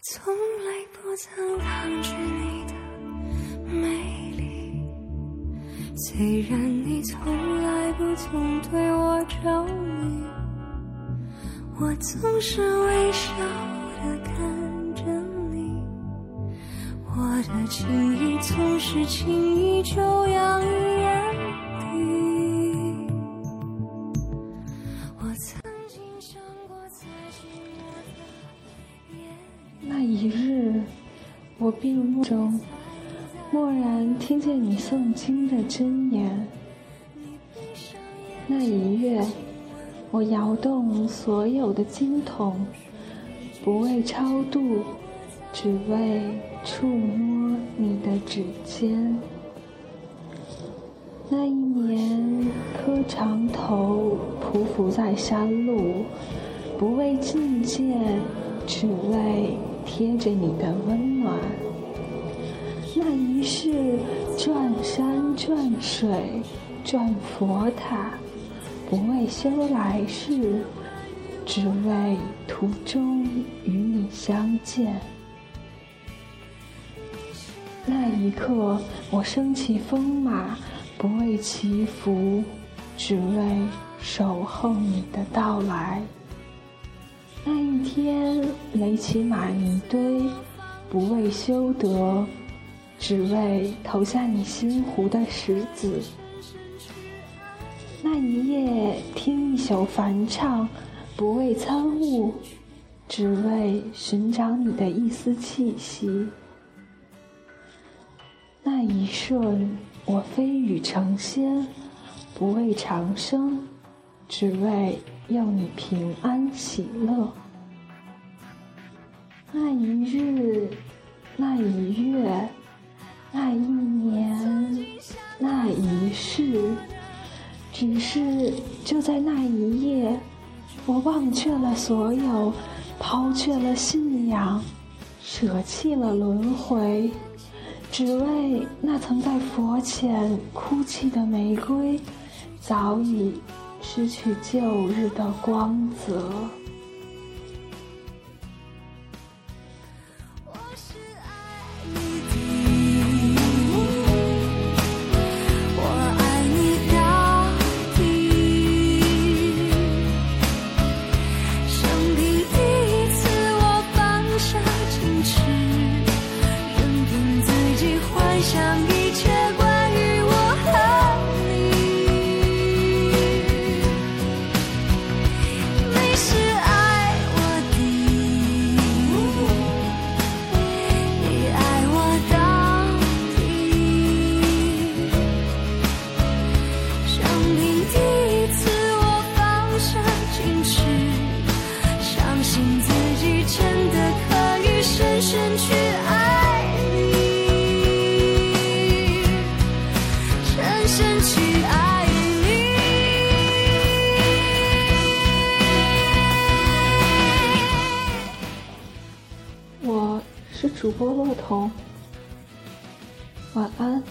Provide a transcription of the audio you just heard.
从来不曾抗拒你的美丽，虽然你从来不曾对我着迷，我总是微笑的看着你，我的情意总是轻易就洋溢一日，我闭目中，蓦然听见你诵经的真言。那一月，我摇动所有的经筒，不为超度，只为触摸你的指尖。那一年，磕长头匍匐在山路，不为觐见，只为贴着你的温暖。那一世，转山转水转佛塔，不为修来世，只为途中与你相见。那一刻，我升起风马，不为祈福，只为守候你的到来。那一天，垒起玛尼堆，不为修德，只为投下你心湖的石子。那一夜，听一宿梵唱，不为参悟，只为寻找你的一丝气息。那一瞬，我飞羽成仙，不为长生，只为要你平安喜乐。那一日，那一月，那一年，那一世，只是就在那一夜，我忘却了所有，抛却了信仰，舍弃了轮回。只为那曾在佛前哭泣的玫瑰，早已失去旧日的光泽。我是爱我是主播洛彤，晚安。